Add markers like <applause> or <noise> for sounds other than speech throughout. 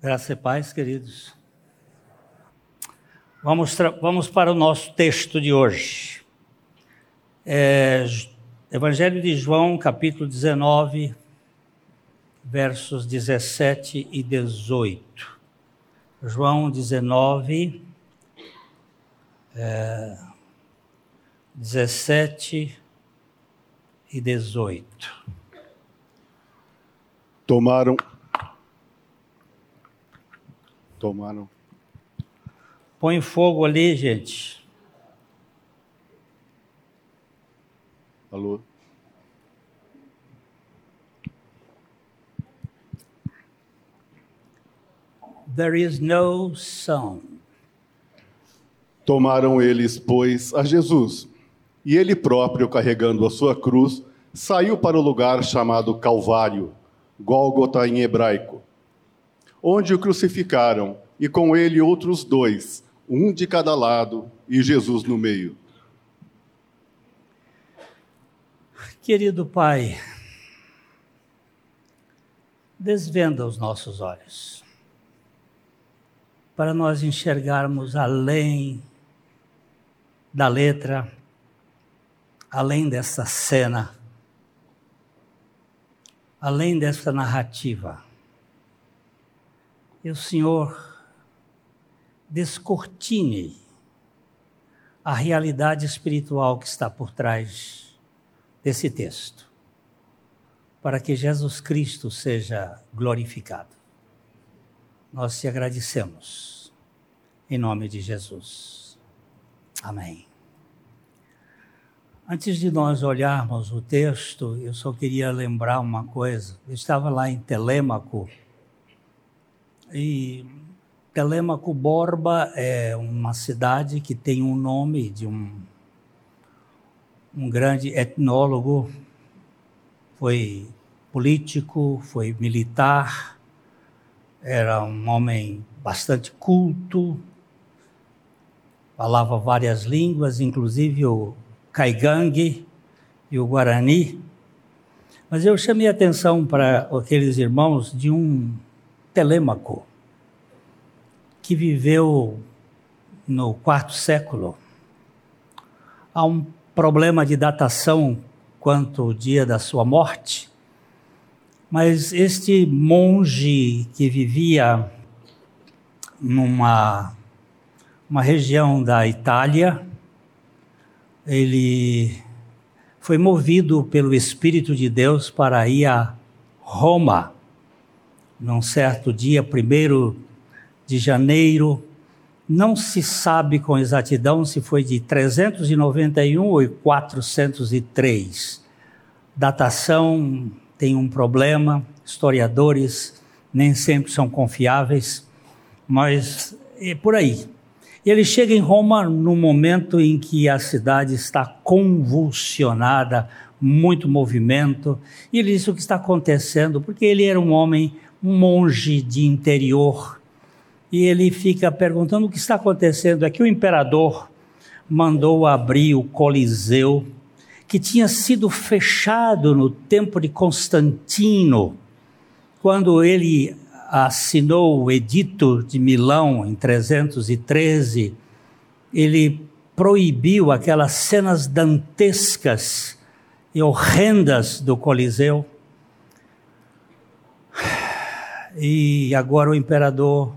Graça e paz, queridos. Vamos, vamos para o nosso texto de hoje. É, Evangelho de João, capítulo 19, versos 17 e 18. João 19, é, 17 e 18. Tomaram Tomaram. Põe fogo ali, gente. Alô? There is no sound. Tomaram eles, pois, a Jesus, e ele próprio, carregando a sua cruz, saiu para o lugar chamado Calvário, Gólgota em hebraico onde o crucificaram, e com ele outros dois, um de cada lado e Jesus no meio. Querido Pai, desvenda os nossos olhos, para nós enxergarmos além da letra, além dessa cena, além dessa narrativa e o Senhor descortine a realidade espiritual que está por trás desse texto, para que Jesus Cristo seja glorificado. Nós te agradecemos, em nome de Jesus. Amém. Antes de nós olharmos o texto, eu só queria lembrar uma coisa. Eu estava lá em Telêmaco, e Telemaco Borba é uma cidade que tem um nome de um, um grande etnólogo, foi político, foi militar, era um homem bastante culto, falava várias línguas, inclusive o caigangue e o guarani. Mas eu chamei a atenção para aqueles irmãos de um Telêmaco, que viveu no quarto século. Há um problema de datação quanto ao dia da sua morte, mas este monge que vivia numa uma região da Itália, ele foi movido pelo Espírito de Deus para ir a Roma num certo dia, primeiro de janeiro, não se sabe com exatidão se foi de 391 ou 403. Datação tem um problema, historiadores nem sempre são confiáveis, mas é por aí. Ele chega em Roma no momento em que a cidade está convulsionada, muito movimento, e ele diz o que está acontecendo, porque ele era um homem um monge de interior e ele fica perguntando o que está acontecendo. É que o imperador mandou abrir o Coliseu, que tinha sido fechado no tempo de Constantino, quando ele assinou o Edito de Milão em 313. Ele proibiu aquelas cenas dantescas e horrendas do Coliseu e agora o imperador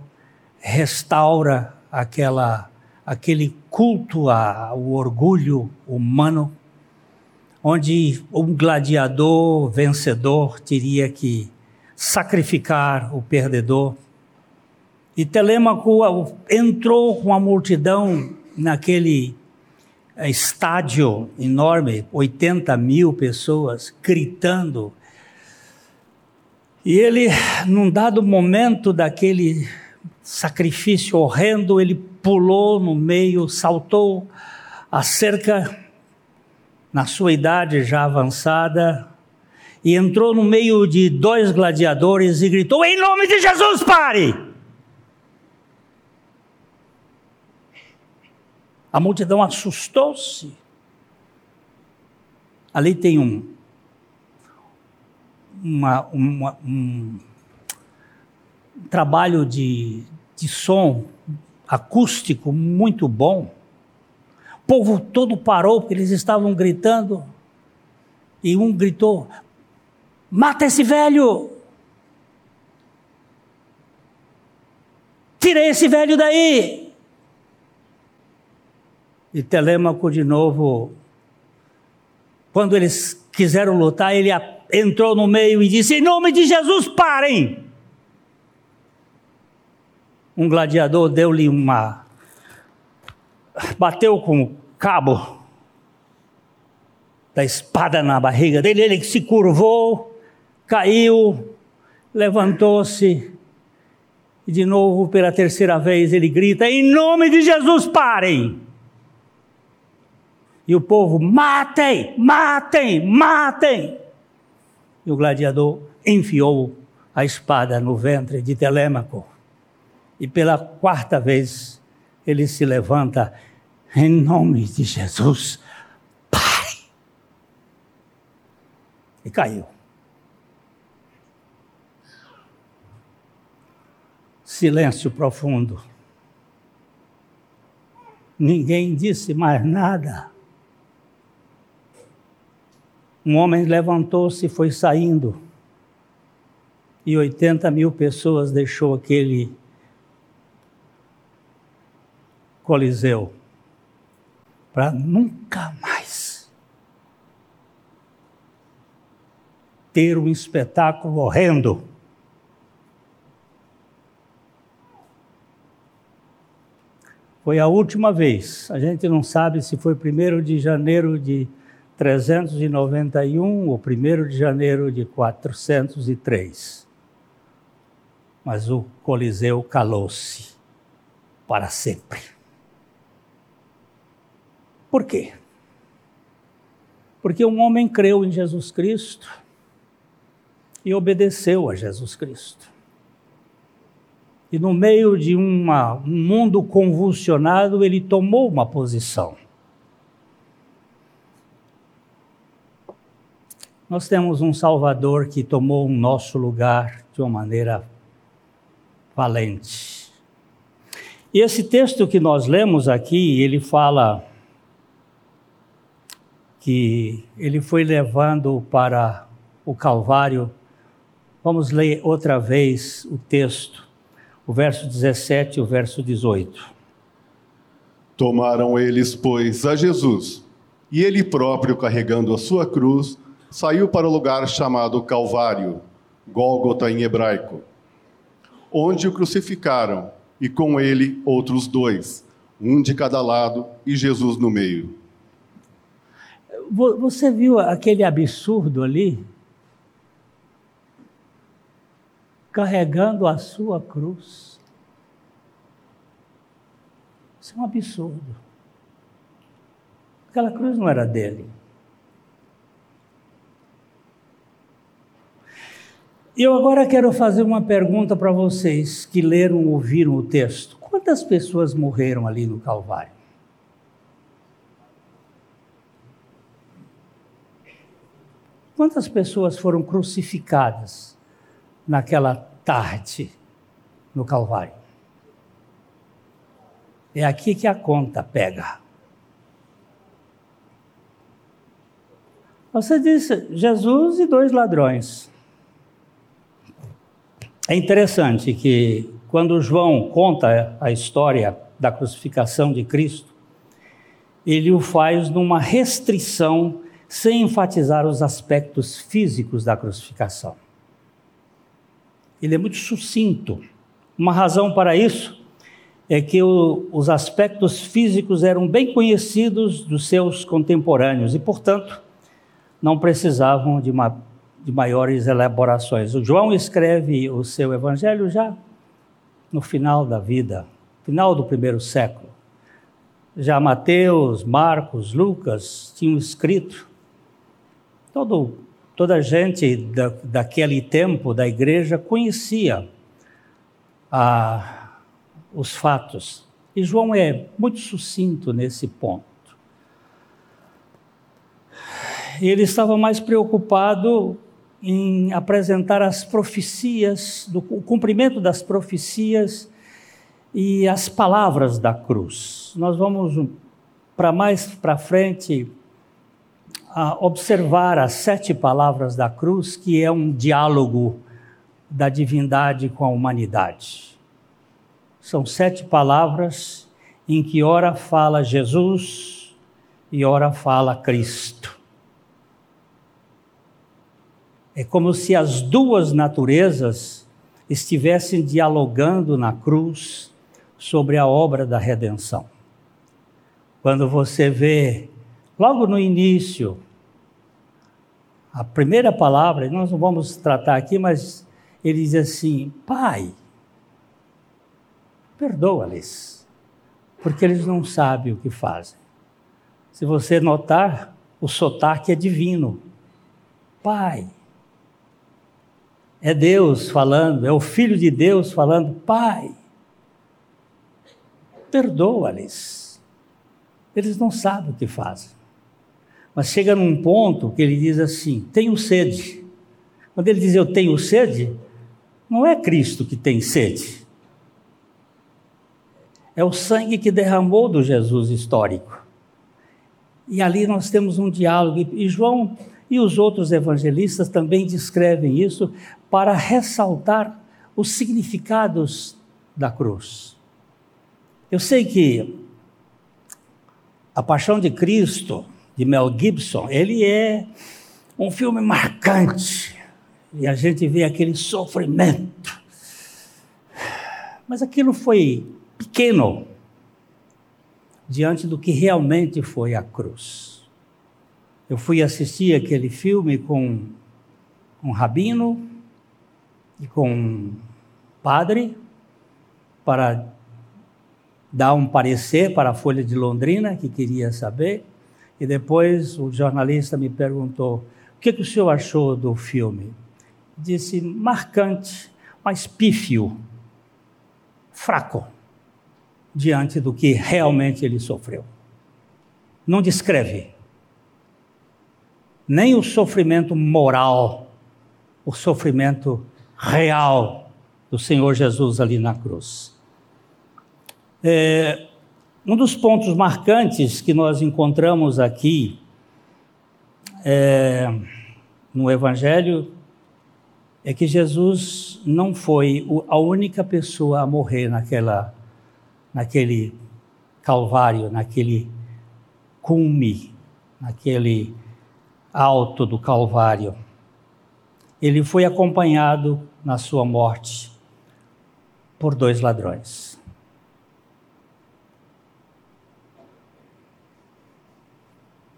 restaura aquela, aquele culto ao orgulho humano, onde um gladiador vencedor teria que sacrificar o perdedor. E Telêmaco entrou com a multidão naquele eh, estádio enorme, 80 mil pessoas, gritando e ele, num dado momento daquele sacrifício horrendo, ele pulou no meio, saltou a cerca, na sua idade já avançada, e entrou no meio de dois gladiadores e gritou: Em nome de Jesus, pare! A multidão assustou-se. Ali tem um uma, uma, um trabalho de, de som acústico muito bom. O povo todo parou porque eles estavam gritando. E um gritou: Mata esse velho! Tira esse velho daí! E Telêmaco de novo, quando eles quiseram lutar, ele entrou no meio e disse: Em nome de Jesus, parem! Um gladiador deu-lhe uma. bateu com o cabo da espada na barriga dele, ele se curvou, caiu, levantou-se e de novo, pela terceira vez, ele grita: Em nome de Jesus, parem! E o povo: Matem, matem, matem! E o gladiador enfiou a espada no ventre de Telêmaco. E pela quarta vez, ele se levanta: Em nome de Jesus, pare! E caiu. Silêncio profundo. Ninguém disse mais nada. Um homem levantou-se e foi saindo. E 80 mil pessoas deixou aquele coliseu para nunca mais ter um espetáculo horrendo Foi a última vez. A gente não sabe se foi 1 de janeiro de 391 ou 1 de janeiro de 403. Mas o Coliseu calou-se para sempre. Por quê? Porque um homem creu em Jesus Cristo e obedeceu a Jesus Cristo. E no meio de uma, um mundo convulsionado, ele tomou uma posição. Nós temos um Salvador que tomou o nosso lugar de uma maneira valente. E esse texto que nós lemos aqui, ele fala que ele foi levando para o Calvário. Vamos ler outra vez o texto o verso 17 e o verso 18. Tomaram eles, pois, a Jesus, e ele próprio, carregando a sua cruz, saiu para o lugar chamado Calvário, Gólgota em hebraico, onde o crucificaram, e com ele outros dois, um de cada lado e Jesus no meio. Você viu aquele absurdo ali? carregando a sua cruz. Isso é um absurdo. Aquela cruz não era dele. Eu agora quero fazer uma pergunta para vocês que leram ou ouviram o texto. Quantas pessoas morreram ali no Calvário? Quantas pessoas foram crucificadas? naquela tarde no Calvário. É aqui que a conta pega. Você disse Jesus e dois ladrões. É interessante que quando João conta a história da crucificação de Cristo, ele o faz numa restrição sem enfatizar os aspectos físicos da crucificação ele é muito sucinto. Uma razão para isso é que o, os aspectos físicos eram bem conhecidos dos seus contemporâneos e, portanto, não precisavam de, uma, de maiores elaborações. O João escreve o seu evangelho já no final da vida, final do primeiro século. Já Mateus, Marcos, Lucas tinham escrito todo toda a gente da, daquele tempo da igreja conhecia ah, os fatos. E João é muito sucinto nesse ponto. Ele estava mais preocupado em apresentar as profecias, do, o cumprimento das profecias e as palavras da cruz. Nós vamos para mais para frente observar as sete palavras da cruz, que é um diálogo da divindade com a humanidade. São sete palavras em que ora fala Jesus e ora fala Cristo. É como se as duas naturezas estivessem dialogando na cruz sobre a obra da redenção. Quando você vê, logo no início, a primeira palavra, nós não vamos tratar aqui, mas ele diz assim: Pai, perdoa-lhes, porque eles não sabem o que fazem. Se você notar, o sotaque é divino. Pai, é Deus falando, é o Filho de Deus falando, Pai, perdoa-lhes. Eles não sabem o que fazem. Mas chega num ponto que ele diz assim: tenho sede. Quando ele diz eu tenho sede, não é Cristo que tem sede. É o sangue que derramou do Jesus histórico. E ali nós temos um diálogo. E João e os outros evangelistas também descrevem isso para ressaltar os significados da cruz. Eu sei que A Paixão de Cristo, de Mel Gibson, ele é um filme marcante. E a gente vê aquele sofrimento. Mas aquilo foi pequeno diante do que realmente foi a cruz. Eu fui assistir aquele filme com um rabino e com um padre para dar um parecer para a Folha de Londrina, que queria saber, e depois o jornalista me perguntou: o que, que o senhor achou do filme? Disse: marcante, mas pífio, fraco, diante do que realmente ele sofreu. Não descreve nem o sofrimento moral, o sofrimento real do Senhor Jesus ali na cruz. É, um dos pontos marcantes que nós encontramos aqui é, no Evangelho é que Jesus não foi a única pessoa a morrer naquela, naquele Calvário, naquele cume, naquele alto do Calvário. Ele foi acompanhado na sua morte por dois ladrões.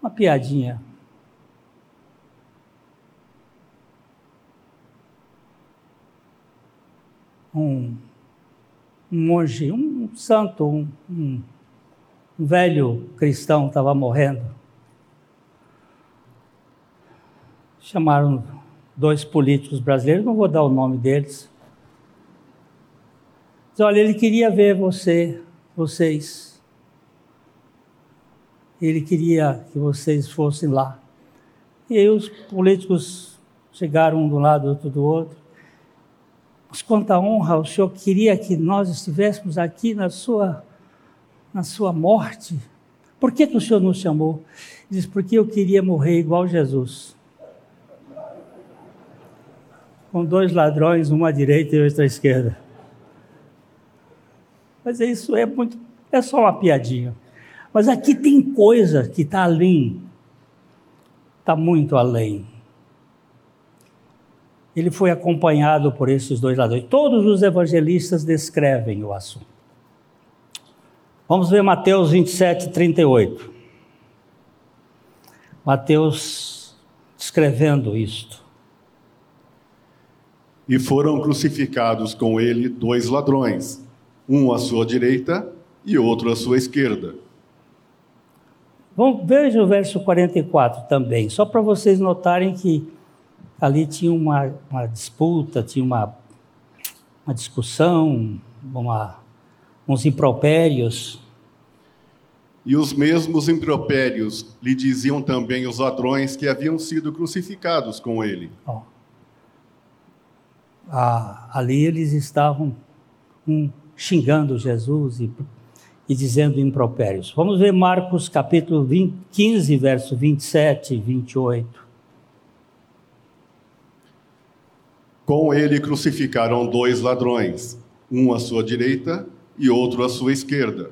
Uma piadinha. Um, um monge, um santo, um, um, um velho cristão estava morrendo. Chamaram dois políticos brasileiros, não vou dar o nome deles. Diz, olha, ele queria ver você, vocês. Ele queria que vocês fossem lá. E aí os políticos chegaram um do lado, outro do outro. Mas quanta honra, o senhor queria que nós estivéssemos aqui na sua, na sua morte. Por que, que o senhor nos chamou? Diz, porque eu queria morrer igual Jesus com dois ladrões, uma à direita e outra à esquerda. Mas isso é muito, é só uma piadinha. Mas aqui tem coisa que está além, está muito além. Ele foi acompanhado por esses dois ladrões. Todos os evangelistas descrevem o assunto. Vamos ver Mateus 27, 38. Mateus descrevendo isto. E foram crucificados com ele dois ladrões, um à sua direita e outro à sua esquerda. Bom, veja o verso 44 também, só para vocês notarem que ali tinha uma, uma disputa, tinha uma, uma discussão, uma, uns impropérios. E os mesmos impropérios lhe diziam também os ladrões que haviam sido crucificados com ele. Oh. Ah, ali eles estavam um, xingando Jesus e, e dizendo impropérios. Vamos ver Marcos capítulo 20, 15, verso 27 e 28. Com ele crucificaram dois ladrões, um à sua direita e outro à sua esquerda.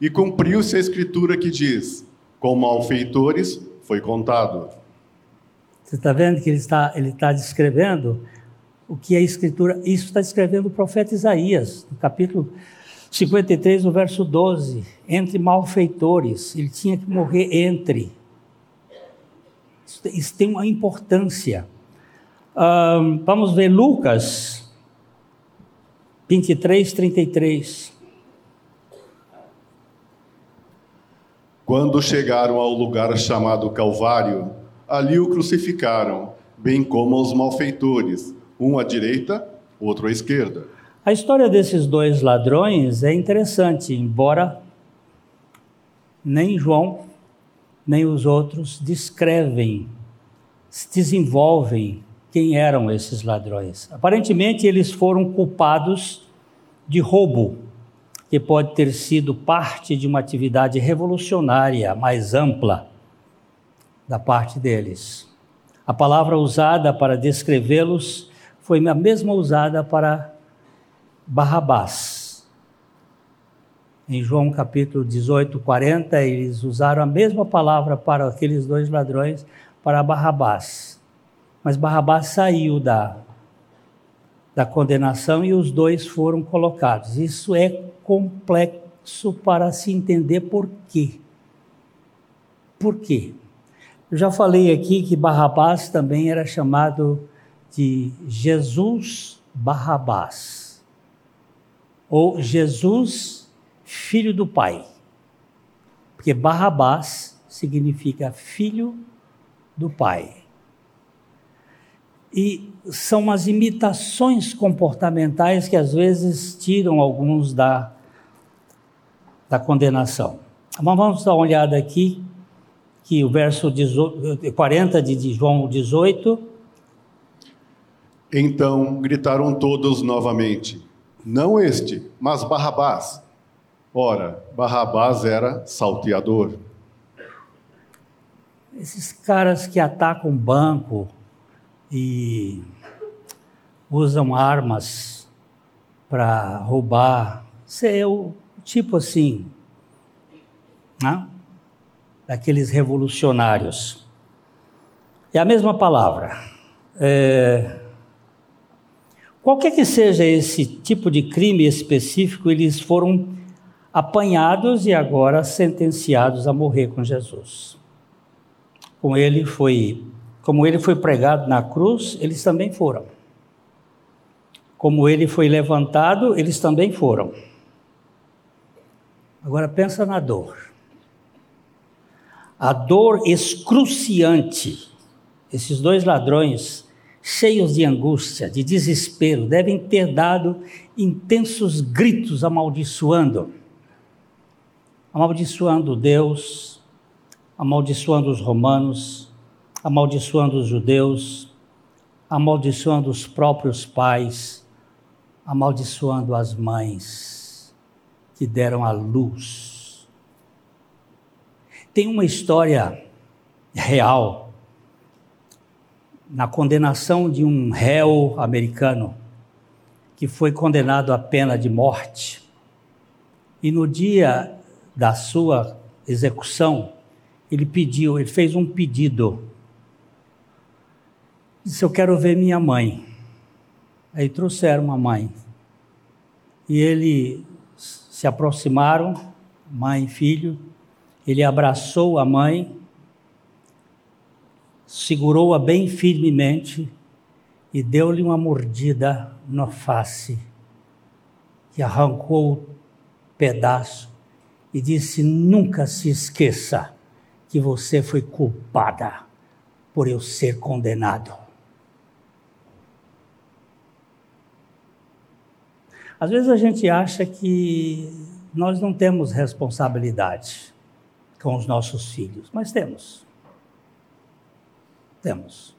E cumpriu-se a escritura que diz: com malfeitores foi contado. Você está vendo que ele está, ele está descrevendo o que a escritura. Isso está descrevendo o profeta Isaías, no capítulo 53, no verso 12. Entre malfeitores, ele tinha que morrer entre. Isso, isso tem uma importância. Um, vamos ver Lucas 23, 33. Quando chegaram ao lugar chamado Calvário, ali o crucificaram, bem como os malfeitores, um à direita, outro à esquerda. A história desses dois ladrões é interessante, embora nem João nem os outros descrevem, desenvolvem quem eram esses ladrões. Aparentemente, eles foram culpados de roubo, que pode ter sido parte de uma atividade revolucionária mais ampla da parte deles. A palavra usada para descrevê-los foi a mesma usada para Barrabás. Em João capítulo 18, 40, eles usaram a mesma palavra para aqueles dois ladrões, para Barrabás. Mas Barrabás saiu da, da condenação e os dois foram colocados. Isso é complexo para se entender por quê. Por quê? Eu já falei aqui que Barrabás também era chamado de Jesus Barrabás, ou Jesus, filho do Pai. Porque Barrabás significa filho do Pai. E são umas imitações comportamentais que às vezes tiram alguns da, da condenação. Mas vamos dar uma olhada aqui, que o verso 40 de João 18. Então gritaram todos novamente: Não este, mas Barrabás. Ora, Barrabás era salteador. Esses caras que atacam banco, e usam armas para roubar. Isso é o tipo assim, né? daqueles revolucionários. É a mesma palavra. É... Qualquer que seja esse tipo de crime específico, eles foram apanhados e agora sentenciados a morrer com Jesus. Com ele foi como ele foi pregado na cruz, eles também foram. Como ele foi levantado, eles também foram. Agora pensa na dor. A dor excruciante. Esses dois ladrões, cheios de angústia, de desespero, devem ter dado intensos gritos amaldiçoando. Amaldiçoando Deus, amaldiçoando os romanos, amaldiçoando os judeus, amaldiçoando os próprios pais, amaldiçoando as mães que deram a luz. Tem uma história real na condenação de um réu americano que foi condenado à pena de morte. E no dia da sua execução, ele pediu, ele fez um pedido Disse: Eu quero ver minha mãe. Aí trouxeram uma mãe. E ele se aproximaram, mãe e filho. Ele abraçou a mãe, segurou-a bem firmemente e deu-lhe uma mordida na face, que arrancou o pedaço e disse: Nunca se esqueça que você foi culpada por eu ser condenado. Às vezes a gente acha que nós não temos responsabilidade com os nossos filhos, mas temos. Temos.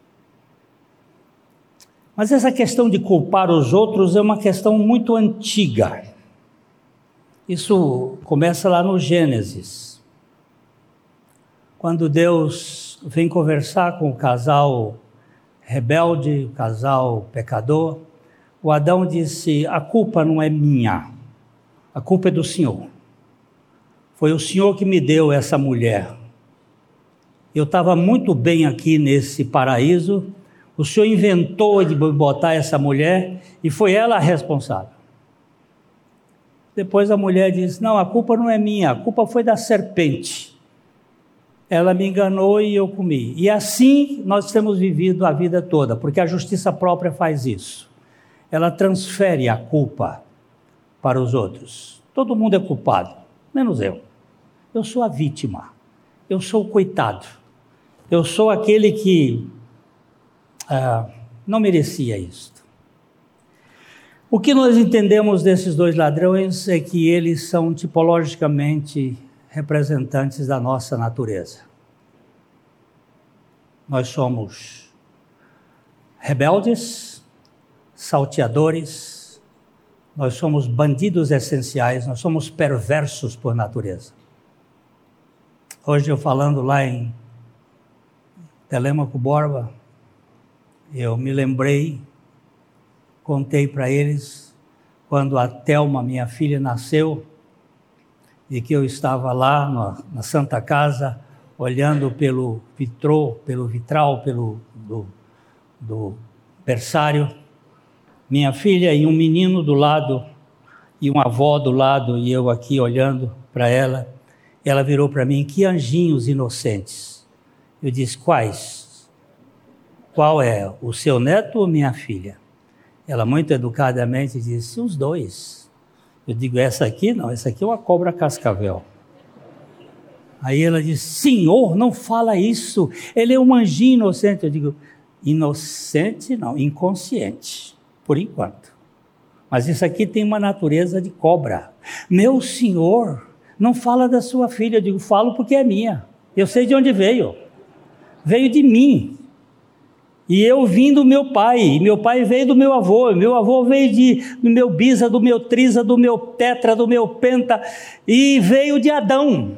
Mas essa questão de culpar os outros é uma questão muito antiga. Isso começa lá no Gênesis. Quando Deus vem conversar com o casal rebelde, o casal pecador, o Adão disse: A culpa não é minha, a culpa é do Senhor. Foi o Senhor que me deu essa mulher. Eu estava muito bem aqui nesse paraíso, o Senhor inventou de botar essa mulher e foi ela a responsável. Depois a mulher disse: Não, a culpa não é minha, a culpa foi da serpente. Ela me enganou e eu comi. E assim nós temos vivido a vida toda, porque a justiça própria faz isso. Ela transfere a culpa para os outros. Todo mundo é culpado, menos eu. Eu sou a vítima. Eu sou o coitado. Eu sou aquele que ah, não merecia isto. O que nós entendemos desses dois ladrões é que eles são tipologicamente representantes da nossa natureza. Nós somos rebeldes, salteadores, nós somos bandidos essenciais, nós somos perversos por natureza. Hoje eu falando lá em Telemaco Borba, eu me lembrei, contei para eles, quando a Telma, minha filha, nasceu, e que eu estava lá na, na Santa Casa, olhando pelo vitrô, pelo vitral, pelo do, do berçário, minha filha e um menino do lado, e uma avó do lado, e eu aqui olhando para ela, ela virou para mim: Que anjinhos inocentes. Eu disse: Quais? Qual é? O seu neto ou minha filha? Ela, muito educadamente, disse: Os dois. Eu digo: Essa aqui não, essa aqui é uma cobra cascavel. Aí ela disse: Senhor, não fala isso. Ele é um anjinho inocente. Eu digo: Inocente não, inconsciente, por enquanto. Mas isso aqui tem uma natureza de cobra. Meu senhor, não fala da sua filha. Eu digo, falo porque é minha. Eu sei de onde veio. Veio de mim. E eu vim do meu pai, e meu pai veio do meu avô, meu avô veio de, do meu bisa, do meu trisa, do meu tetra, do meu penta, e veio de Adão.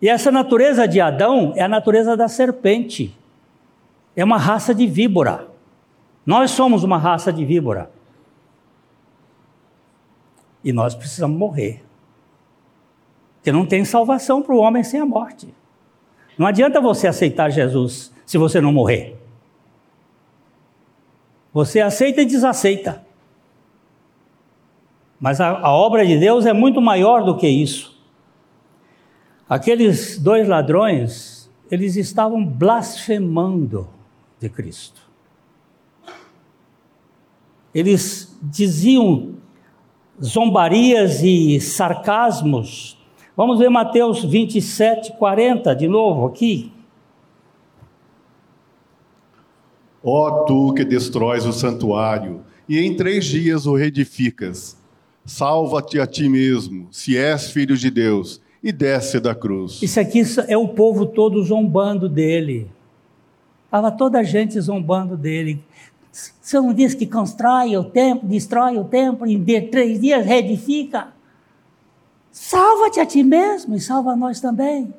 E essa natureza de Adão é a natureza da serpente. É uma raça de víbora. Nós somos uma raça de víbora. E nós precisamos morrer. Porque não tem salvação para o homem sem a morte. Não adianta você aceitar Jesus se você não morrer. Você aceita e desaceita. Mas a, a obra de Deus é muito maior do que isso. Aqueles dois ladrões, eles estavam blasfemando de Cristo. Eles diziam zombarias e sarcasmos Vamos ver Mateus 27, 40 de novo aqui. Ó oh, tu que destróis o santuário e em três dias o reedificas, salva-te a ti mesmo, se és filho de Deus, e desce da cruz. Isso aqui é o povo todo zombando dele. Estava toda a gente zombando dele. Você não disse que constrói o templo, destrói o templo, em três dias reedifica? Salva-te a ti mesmo e salva nós também.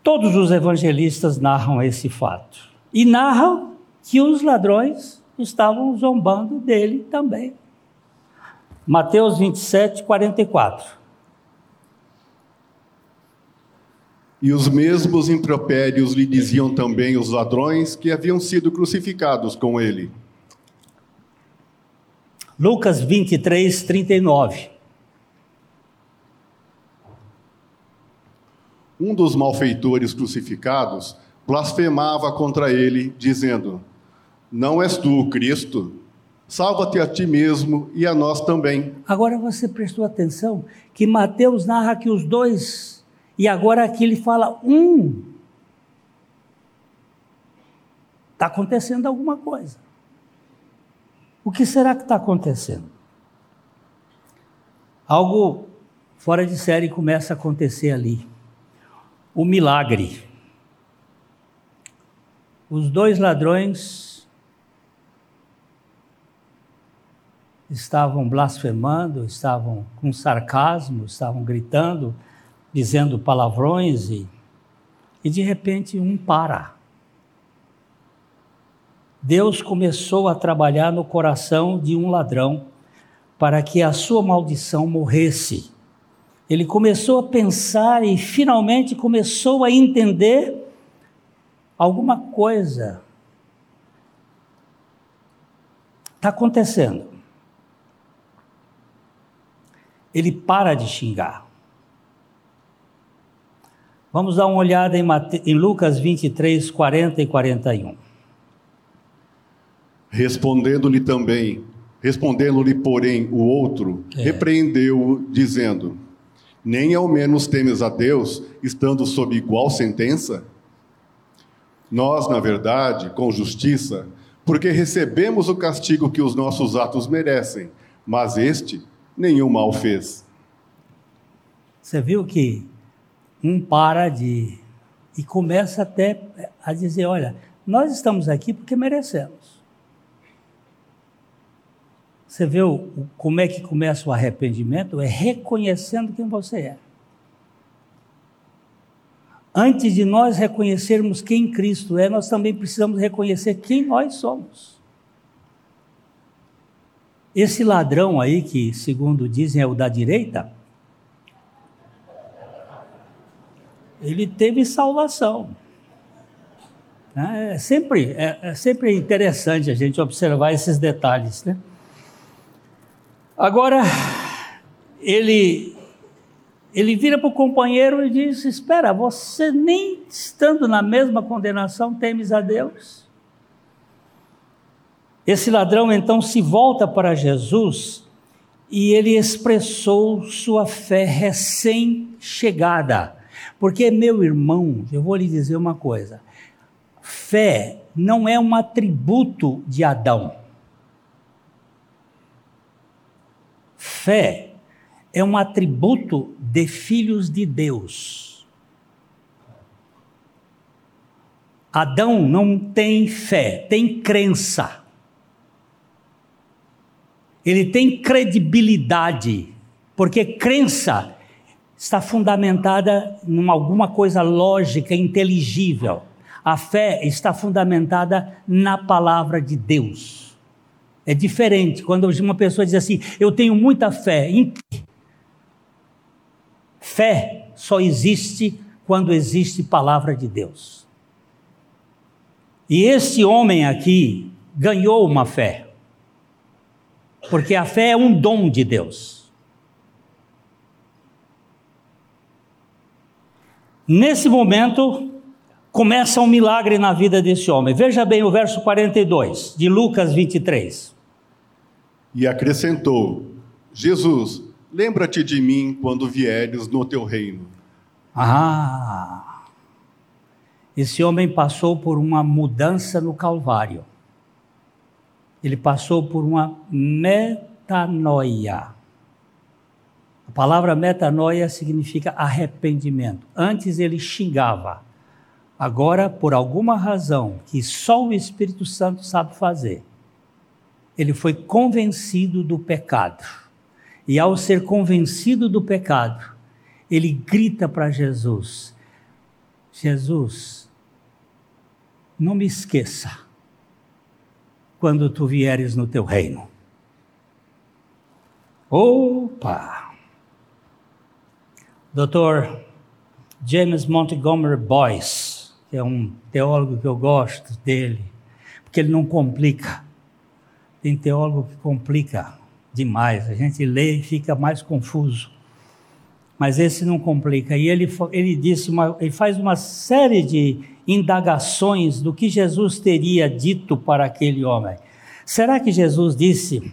Todos os evangelistas narram esse fato e narram que os ladrões estavam zombando dele também. Mateus 27, 44. E os mesmos impropérios lhe diziam também os ladrões que haviam sido crucificados com ele. Lucas 23, 39. Um dos malfeitores crucificados blasfemava contra ele, dizendo: Não és tu Cristo? Salva-te a ti mesmo e a nós também. Agora você prestou atenção que Mateus narra que os dois, e agora aqui ele fala um. Está acontecendo alguma coisa. O que será que está acontecendo? Algo fora de série começa a acontecer ali o milagre. Os dois ladrões estavam blasfemando, estavam com sarcasmo, estavam gritando, dizendo palavrões e, e de repente um para. Deus começou a trabalhar no coração de um ladrão para que a sua maldição morresse. Ele começou a pensar e finalmente começou a entender alguma coisa está acontecendo. Ele para de xingar. Vamos dar uma olhada em, Mate... em Lucas 23, 40 e 41. Respondendo-lhe também, respondendo-lhe, porém, o outro, é. repreendeu-o, dizendo: Nem ao menos temes a Deus, estando sob igual sentença? Nós, na verdade, com justiça, porque recebemos o castigo que os nossos atos merecem, mas este nenhum mal fez. Você viu que um para de. e começa até a dizer: olha, nós estamos aqui porque merecemos. Você vê o, como é que começa o arrependimento? É reconhecendo quem você é. Antes de nós reconhecermos quem Cristo é, nós também precisamos reconhecer quem nós somos. Esse ladrão aí, que segundo dizem é o da direita, ele teve salvação. É sempre, é, é sempre interessante a gente observar esses detalhes. Né? Agora, ele ele vira para o companheiro e diz: Espera, você nem estando na mesma condenação temes a Deus? Esse ladrão então se volta para Jesus e ele expressou sua fé recém-chegada. Porque, meu irmão, eu vou lhe dizer uma coisa: fé não é um atributo de Adão. Fé é um atributo de filhos de Deus. Adão não tem fé, tem crença. Ele tem credibilidade, porque crença está fundamentada em alguma coisa lógica, inteligível. A fé está fundamentada na palavra de Deus. É diferente quando uma pessoa diz assim: Eu tenho muita fé. Em quê? Fé só existe quando existe palavra de Deus. E esse homem aqui ganhou uma fé, porque a fé é um dom de Deus. Nesse momento, começa um milagre na vida desse homem. Veja bem o verso 42 de Lucas 23. E acrescentou: Jesus, Lembra-te de mim quando vieres no teu reino. Ah! Esse homem passou por uma mudança no Calvário. Ele passou por uma metanoia. A palavra metanoia significa arrependimento. Antes ele xingava. Agora, por alguma razão que só o Espírito Santo sabe fazer, ele foi convencido do pecado e ao ser convencido do pecado, ele grita para Jesus: Jesus, não me esqueça quando tu vieres no teu reino. Opa! Dr. James Montgomery Boyce, que é um teólogo que eu gosto dele, porque ele não complica. Tem teólogo que complica demais. A gente lê e fica mais confuso. Mas esse não complica. E ele, ele disse, uma, ele faz uma série de indagações do que Jesus teria dito para aquele homem. Será que Jesus disse: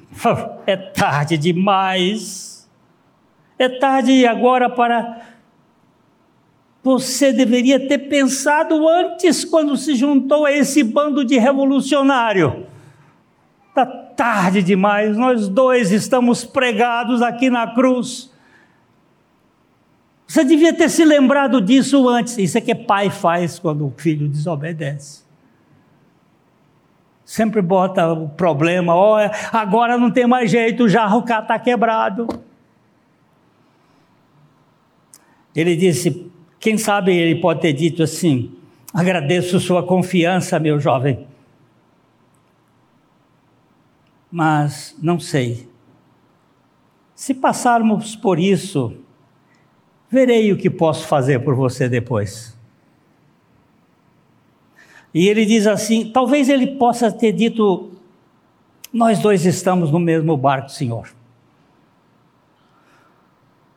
é tarde demais, é tarde agora para. Você deveria ter pensado antes quando se juntou a esse bando de revolucionário. Está tarde demais, nós dois estamos pregados aqui na cruz. Você devia ter se lembrado disso antes. Isso é que pai faz quando o filho desobedece. Sempre bota o problema, olha, agora não tem mais jeito, o jarro cá está quebrado. Ele disse, quem sabe ele pode ter dito assim: agradeço sua confiança, meu jovem. Mas não sei. Se passarmos por isso, verei o que posso fazer por você depois. E ele diz assim: talvez ele possa ter dito, nós dois estamos no mesmo barco, Senhor.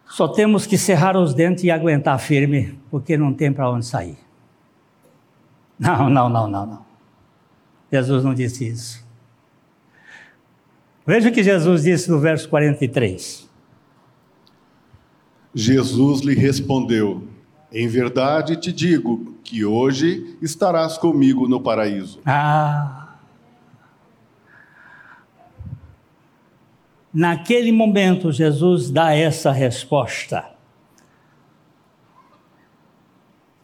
Só temos que cerrar os dentes e aguentar firme, porque não tem para onde sair. <laughs> Não, não, não, não, não. Jesus não disse isso. Veja o que Jesus disse no verso 43. Jesus lhe respondeu: Em verdade te digo que hoje estarás comigo no paraíso. Ah. Naquele momento, Jesus dá essa resposta.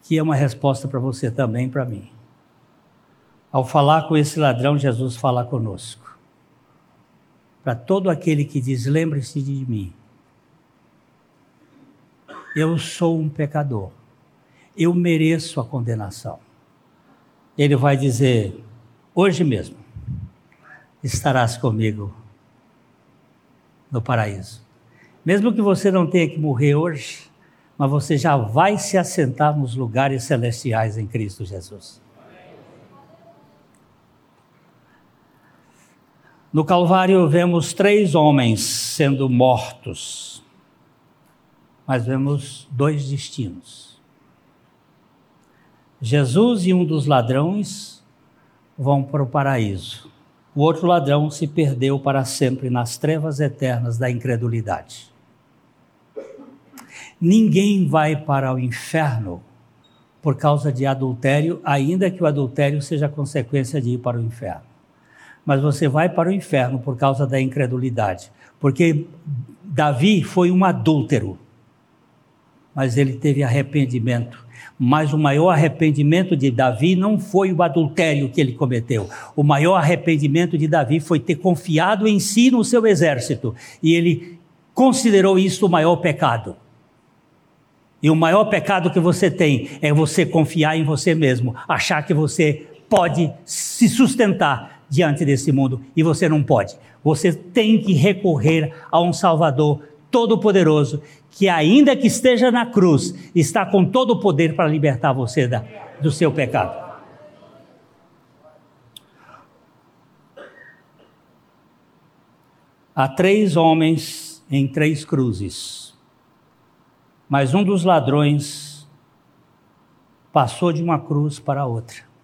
Que é uma resposta para você também, para mim. Ao falar com esse ladrão, Jesus fala conosco. Para todo aquele que diz: lembre-se de mim. Eu sou um pecador. Eu mereço a condenação. Ele vai dizer: hoje mesmo estarás comigo no paraíso. Mesmo que você não tenha que morrer hoje, mas você já vai se assentar nos lugares celestiais em Cristo Jesus. No Calvário vemos três homens sendo mortos, mas vemos dois destinos. Jesus e um dos ladrões vão para o paraíso. O outro ladrão se perdeu para sempre nas trevas eternas da incredulidade. Ninguém vai para o inferno por causa de adultério, ainda que o adultério seja consequência de ir para o inferno. Mas você vai para o inferno por causa da incredulidade, porque Davi foi um adúltero, mas ele teve arrependimento mas o maior arrependimento de Davi não foi o adultério que ele cometeu. O maior arrependimento de Davi foi ter confiado em si no seu exército. E ele considerou isso o maior pecado. E o maior pecado que você tem é você confiar em você mesmo, achar que você pode se sustentar diante desse mundo e você não pode. Você tem que recorrer a um Salvador Todo-Poderoso que, ainda que esteja na cruz, está com todo o poder para libertar você da, do seu pecado. Há três homens em três cruzes, mas um dos ladrões passou de uma cruz para outra.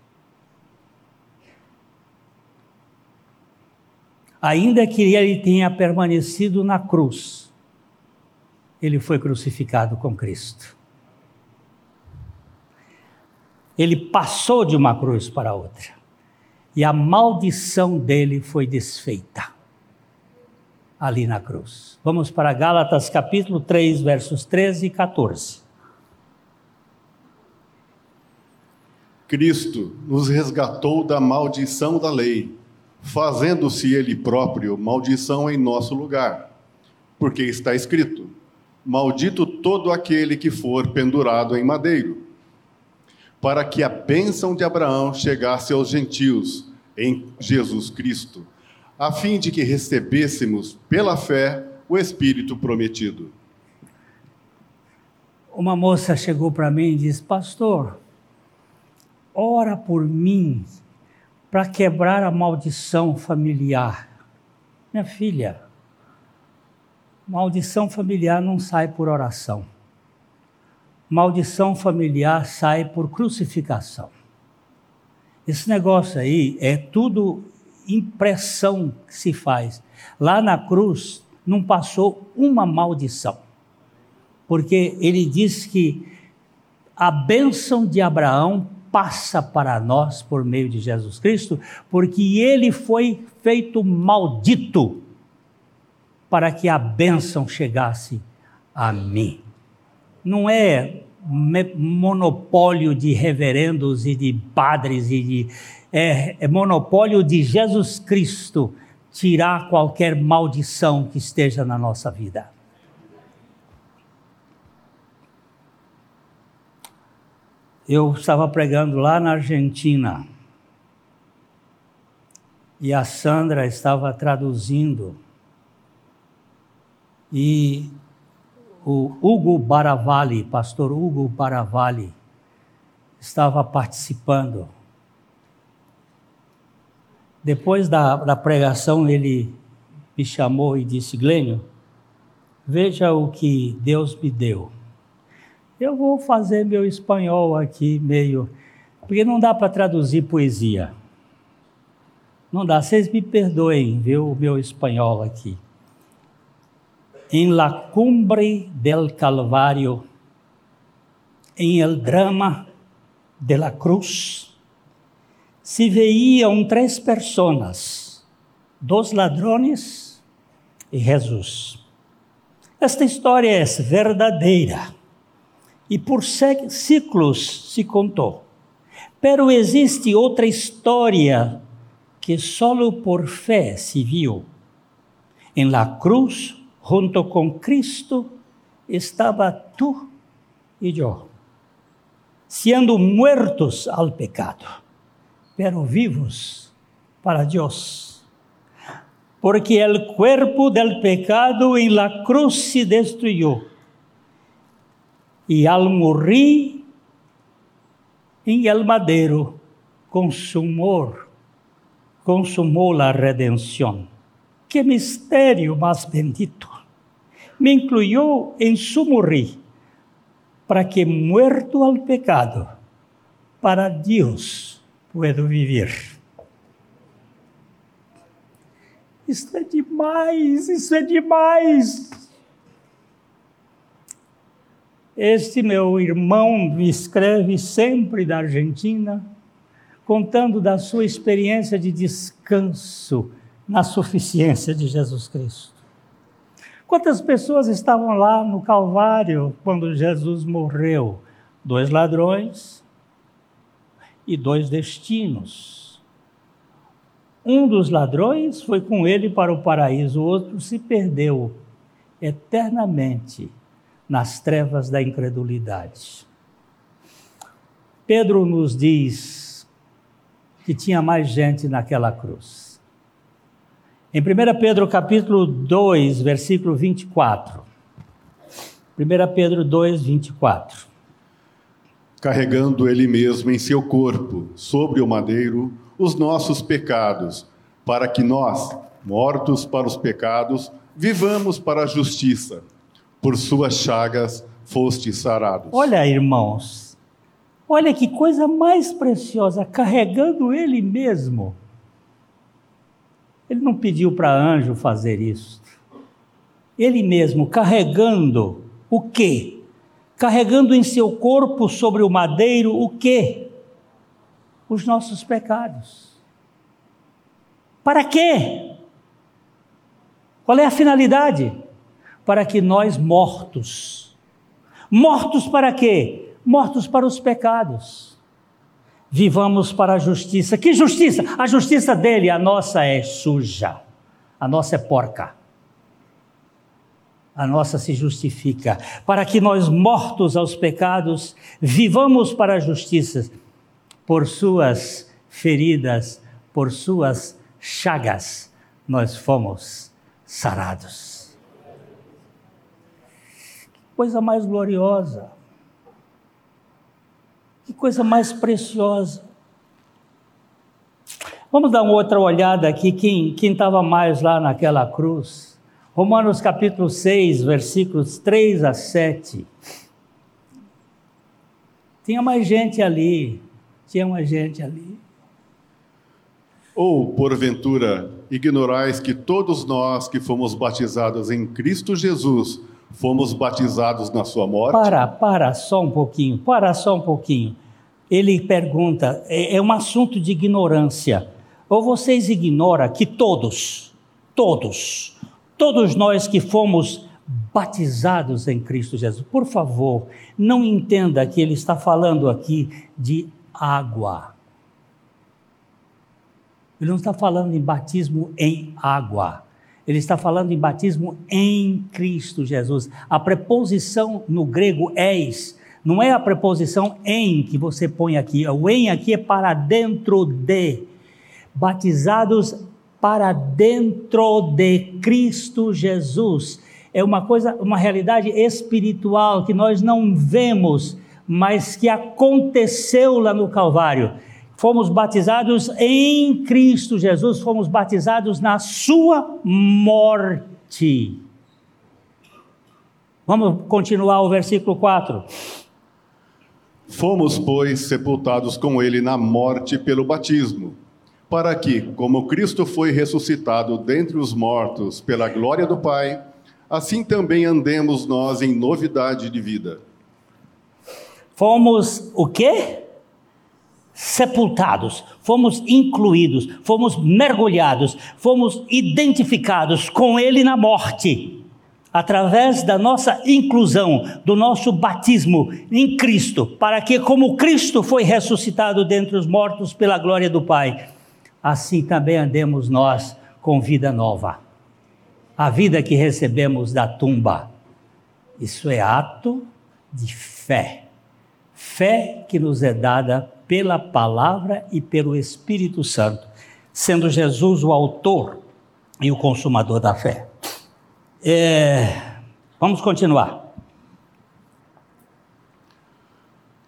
Ainda que ele tenha permanecido na cruz, ele foi crucificado com Cristo. Ele passou de uma cruz para outra. E a maldição dele foi desfeita ali na cruz. Vamos para Gálatas capítulo 3, versos 13 e 14. Cristo nos resgatou da maldição da lei, fazendo-se ele próprio maldição em nosso lugar. Porque está escrito: Maldito todo aquele que for pendurado em madeiro, para que a bênção de Abraão chegasse aos gentios em Jesus Cristo, a fim de que recebêssemos pela fé o Espírito prometido. Uma moça chegou para mim e disse: Pastor, ora por mim para quebrar a maldição familiar. Minha filha, Maldição familiar não sai por oração. Maldição familiar sai por crucificação. Esse negócio aí é tudo impressão que se faz. Lá na cruz não passou uma maldição. Porque ele diz que a bênção de Abraão passa para nós por meio de Jesus Cristo, porque ele foi feito maldito para que a bênção chegasse a mim. Não é monopólio de reverendos e de padres e de é, é monopólio de Jesus Cristo tirar qualquer maldição que esteja na nossa vida. Eu estava pregando lá na Argentina e a Sandra estava traduzindo e o Hugo Baravalli, pastor Hugo Baravalli, estava participando. Depois da, da pregação, ele me chamou e disse: Glênio, veja o que Deus me deu. Eu vou fazer meu espanhol aqui meio. Porque não dá para traduzir poesia. Não dá. Vocês me perdoem, viu, o meu espanhol aqui en la cumbre del Calvario, en el drama de la cruz, se veían tres personas, dos ladrones e Jesus. Esta história é verdadeira e por ciclos se contou. Pero existe outra história que solo por fé se viu. Em la cruz junto com Cristo estava tu e eu, sendo muertos ao pecado, pero vivos para Deus. Porque o cuerpo del pecado em la cruz se destruyó, e al morir em el madero, consumou, consumou a redenção. Que mistério mais bendito! Me incluyó em su morir, para que, muerto ao pecado, para Deus puedo viver. Isso é demais, isso é demais. Este meu irmão me escreve sempre da Argentina, contando da sua experiência de descanso na suficiência de Jesus Cristo. Quantas pessoas estavam lá no Calvário quando Jesus morreu? Dois ladrões e dois destinos. Um dos ladrões foi com ele para o paraíso, o outro se perdeu eternamente nas trevas da incredulidade. Pedro nos diz que tinha mais gente naquela cruz. Em 1 Pedro capítulo 2, versículo 24. 1 Pedro 2, 24. Carregando ele mesmo em seu corpo, sobre o madeiro, os nossos pecados, para que nós, mortos para os pecados, vivamos para a justiça. Por suas chagas foste sarados. Olha, irmãos, olha que coisa mais preciosa, carregando ele mesmo ele não pediu para anjo fazer isso. Ele mesmo carregando o quê? Carregando em seu corpo sobre o madeiro o quê? Os nossos pecados. Para quê? Qual é a finalidade? Para que nós mortos. Mortos para quê? Mortos para os pecados vivamos para a justiça. Que justiça? A justiça dele, a nossa é suja, a nossa é porca. A nossa se justifica, para que nós, mortos aos pecados, vivamos para a justiça. Por suas feridas, por suas chagas, nós fomos sarados. Coisa mais gloriosa. Que coisa mais preciosa. Vamos dar uma outra olhada aqui, quem estava mais lá naquela cruz. Romanos capítulo 6, versículos 3 a 7. Tinha mais gente ali, tinha mais gente ali. Ou, porventura, ignorais que todos nós que fomos batizados em Cristo Jesus, fomos batizados na sua morte? Para, para só um pouquinho, para só um pouquinho ele pergunta: é, é um assunto de ignorância. Ou vocês ignoram que todos, todos, todos nós que fomos batizados em Cristo Jesus. Por favor, não entenda que ele está falando aqui de água. Ele não está falando em batismo em água. Ele está falando em batismo em Cristo Jesus. A preposição no grego és não é a preposição em que você põe aqui. O em aqui é para dentro de. Batizados para dentro de Cristo Jesus. É uma coisa, uma realidade espiritual que nós não vemos, mas que aconteceu lá no Calvário. Fomos batizados em Cristo Jesus, fomos batizados na sua morte. Vamos continuar o versículo 4. Fomos, pois, sepultados com ele na morte pelo batismo, para que, como Cristo foi ressuscitado dentre os mortos pela glória do Pai, assim também andemos nós em novidade de vida. Fomos o quê? Sepultados, fomos incluídos, fomos mergulhados, fomos identificados com ele na morte através da nossa inclusão, do nosso batismo em Cristo, para que, como Cristo foi ressuscitado dentre os mortos pela glória do Pai, assim também andemos nós com vida nova. A vida que recebemos da tumba. Isso é ato de fé. Fé que nos é dada pela palavra e pelo Espírito Santo, sendo Jesus o autor e o consumador da fé. É, vamos continuar.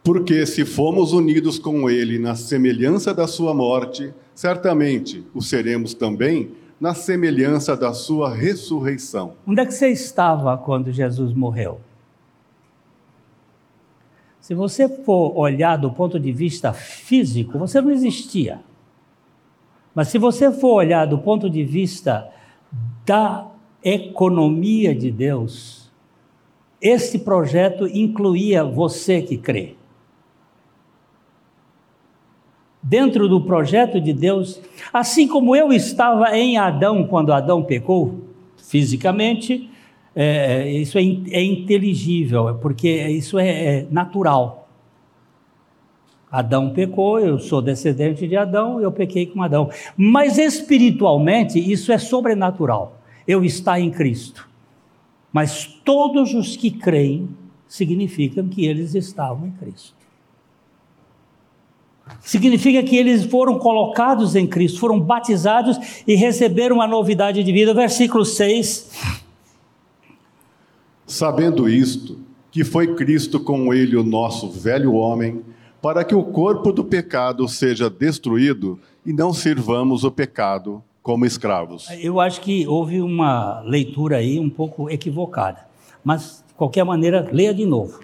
Porque se fomos unidos com Ele na semelhança da Sua morte, certamente o seremos também na semelhança da Sua ressurreição. Onde é que você estava quando Jesus morreu? Se você for olhar do ponto de vista físico, você não existia. Mas se você for olhar do ponto de vista da economia de Deus, esse projeto incluía você que crê. Dentro do projeto de Deus, assim como eu estava em Adão quando Adão pecou, fisicamente, é, isso é, é, inteligível, porque isso é, é natural. Adão pecou, eu sou descendente de Adão, eu pequei com Adão. Mas espiritualmente, isso é sobrenatural eu estar em Cristo. Mas todos os que creem significam que eles estavam em Cristo. Significa que eles foram colocados em Cristo, foram batizados e receberam uma novidade de vida. Versículo 6. Sabendo isto, que foi Cristo com ele o nosso velho homem, para que o corpo do pecado seja destruído e não sirvamos o pecado como escravos. Eu acho que houve uma leitura aí um pouco equivocada. Mas, de qualquer maneira, leia de novo.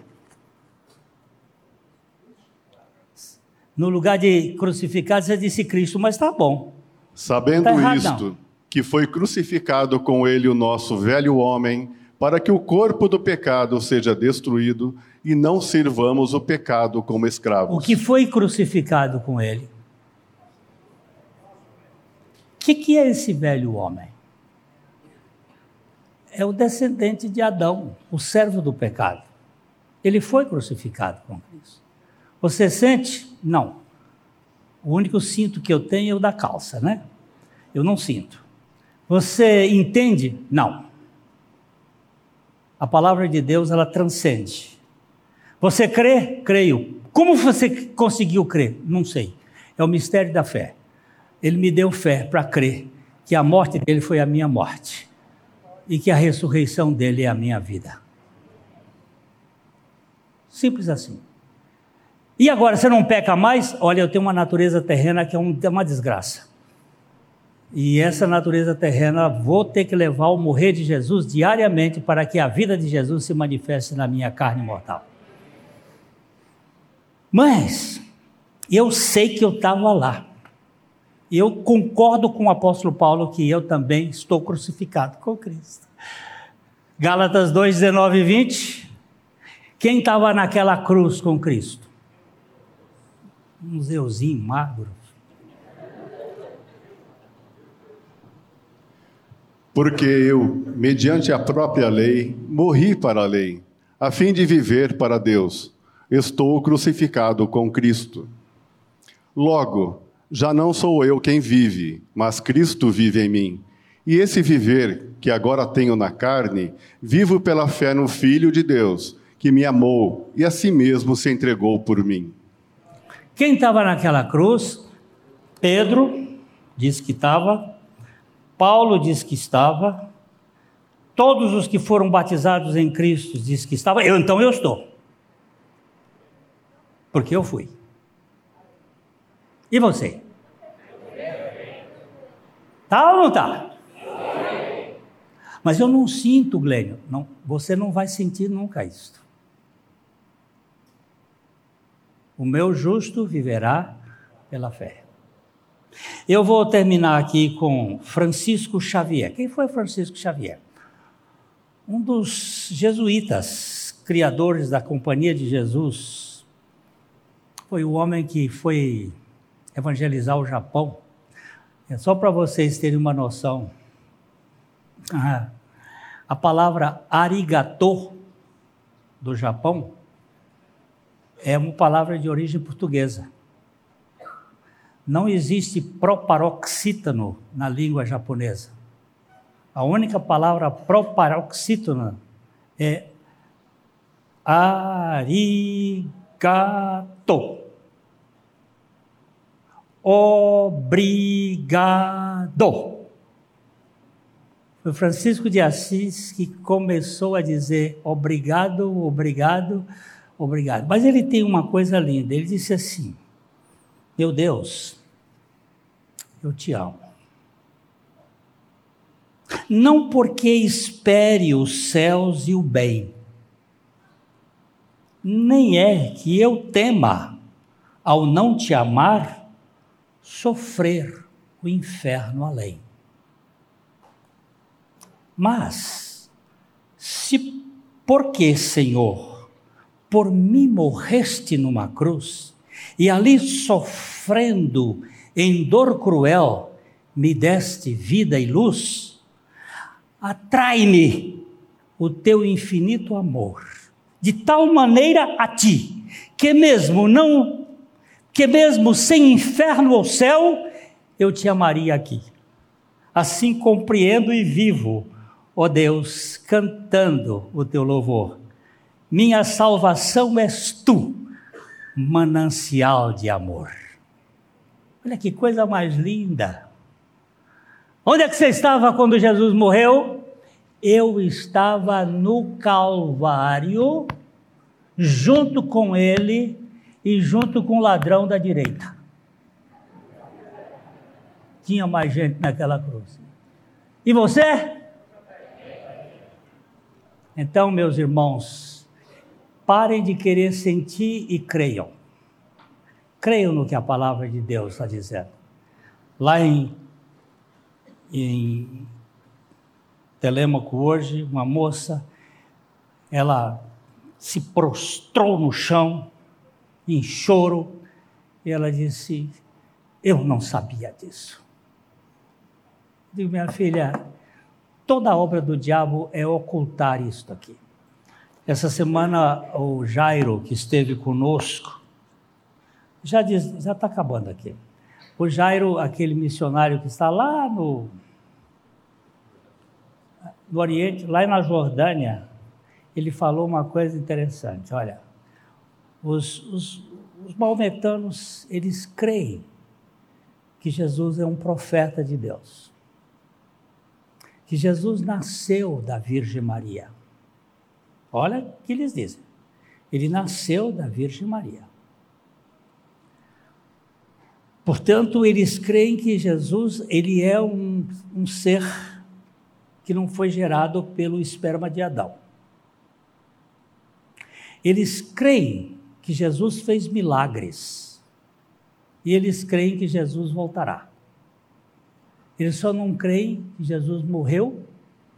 No lugar de crucificado, você disse Cristo, mas está bom. Sabendo tá errado, isto, não. que foi crucificado com ele o nosso velho homem, para que o corpo do pecado seja destruído e não sirvamos o pecado como escravos. O que foi crucificado com ele? O que, que é esse velho homem? É o descendente de Adão, o servo do pecado. Ele foi crucificado com Cristo. Você sente? Não. O único cinto que eu tenho é o da calça, né? Eu não sinto. Você entende? Não. A palavra de Deus, ela transcende. Você crê? Creio. Como você conseguiu crer? Não sei. É o mistério da fé. Ele me deu fé para crer que a morte dele foi a minha morte e que a ressurreição dele é a minha vida. Simples assim. E agora, você não peca mais? Olha, eu tenho uma natureza terrena que é, é uma desgraça. E essa natureza terrena vou ter que levar ao morrer de Jesus diariamente para que a vida de Jesus se manifeste na minha carne mortal. Mas eu sei que eu estava lá. Eu concordo com o apóstolo Paulo que eu também estou crucificado com Cristo. Gálatas 2, 19 e 20. Quem estava naquela cruz com Cristo? Um zeuzinho magro. Porque eu, mediante a própria lei, morri para a lei, a fim de viver para Deus. Estou crucificado com Cristo. Logo, já não sou eu quem vive, mas Cristo vive em mim. E esse viver que agora tenho na carne, vivo pela fé no Filho de Deus, que me amou e a si mesmo se entregou por mim. Quem estava naquela cruz? Pedro disse que estava, Paulo disse que estava, todos os que foram batizados em Cristo disse que estava, eu então eu estou. Porque eu fui. E você? Tá ou não tá? Mas eu não sinto, Glênio. Não, você não vai sentir nunca isto. O meu justo viverá pela fé. Eu vou terminar aqui com Francisco Xavier. Quem foi Francisco Xavier? Um dos jesuítas, criadores da Companhia de Jesus. Foi o homem que foi evangelizar o Japão. É só para vocês terem uma noção. Ah, a palavra arigato do Japão é uma palavra de origem portuguesa. Não existe proparoxítano na língua japonesa. A única palavra proparoxítona é arigato. Obrigado. Foi Francisco de Assis que começou a dizer obrigado, obrigado, obrigado. Mas ele tem uma coisa linda. Ele disse assim: Meu Deus, eu te amo. Não porque espere os céus e o bem, nem é que eu tema, ao não te amar, sofrer o inferno além. Mas, se porque, Senhor, por mim morreste numa cruz, e ali sofrendo em dor cruel, me deste vida e luz, atrai-me o teu infinito amor, de tal maneira a ti, que mesmo não que mesmo sem inferno ou céu, eu te amaria aqui. Assim compreendo e vivo ó Deus, cantando o teu louvor. Minha salvação és tu, manancial de amor. Olha que coisa mais linda. Onde é que você estava quando Jesus morreu? Eu estava no Calvário, junto com ele e junto com o ladrão da direita. Tinha mais gente naquela cruz. E você? Então, meus irmãos, parem de querer sentir e creiam. Creiam no que a palavra de Deus está dizendo. Lá em, em Telêmaco hoje, uma moça, ela se prostrou no chão, em choro, e ela disse: Eu não sabia disso. Digo, minha filha, Toda obra do diabo é ocultar isto aqui. Essa semana, o Jairo, que esteve conosco, já está acabando aqui. O Jairo, aquele missionário que está lá no, no Oriente, lá na Jordânia, ele falou uma coisa interessante. Olha, os, os, os maometanos, eles creem que Jesus é um profeta de Deus que Jesus nasceu da Virgem Maria. Olha o que eles dizem. Ele nasceu da Virgem Maria. Portanto, eles creem que Jesus ele é um, um ser que não foi gerado pelo esperma de Adão. Eles creem que Jesus fez milagres. E eles creem que Jesus voltará. Eles só não creem que Jesus morreu,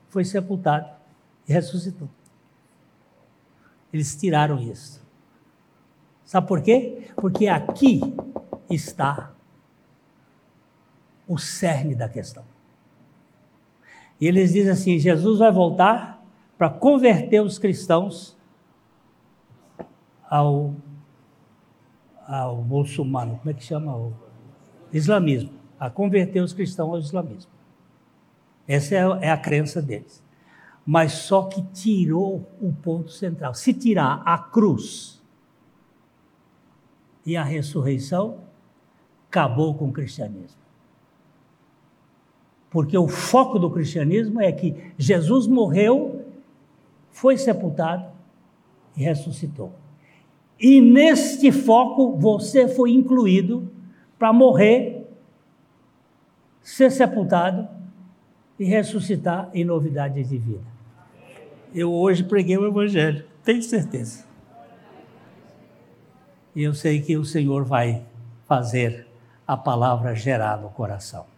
foi sepultado e ressuscitou. Eles tiraram isso. Sabe por quê? Porque aqui está o cerne da questão. E eles dizem assim: Jesus vai voltar para converter os cristãos ao, ao muçulmano, como é que chama? O islamismo. A converter os cristãos ao islamismo. Essa é, é a crença deles. Mas só que tirou o ponto central. Se tirar a cruz e a ressurreição, acabou com o cristianismo. Porque o foco do cristianismo é que Jesus morreu, foi sepultado e ressuscitou. E neste foco você foi incluído para morrer, ser sepultado e ressuscitar em novidade de vida. Eu hoje preguei o Evangelho, tenho certeza. E eu sei que o Senhor vai fazer a palavra gerar no coração.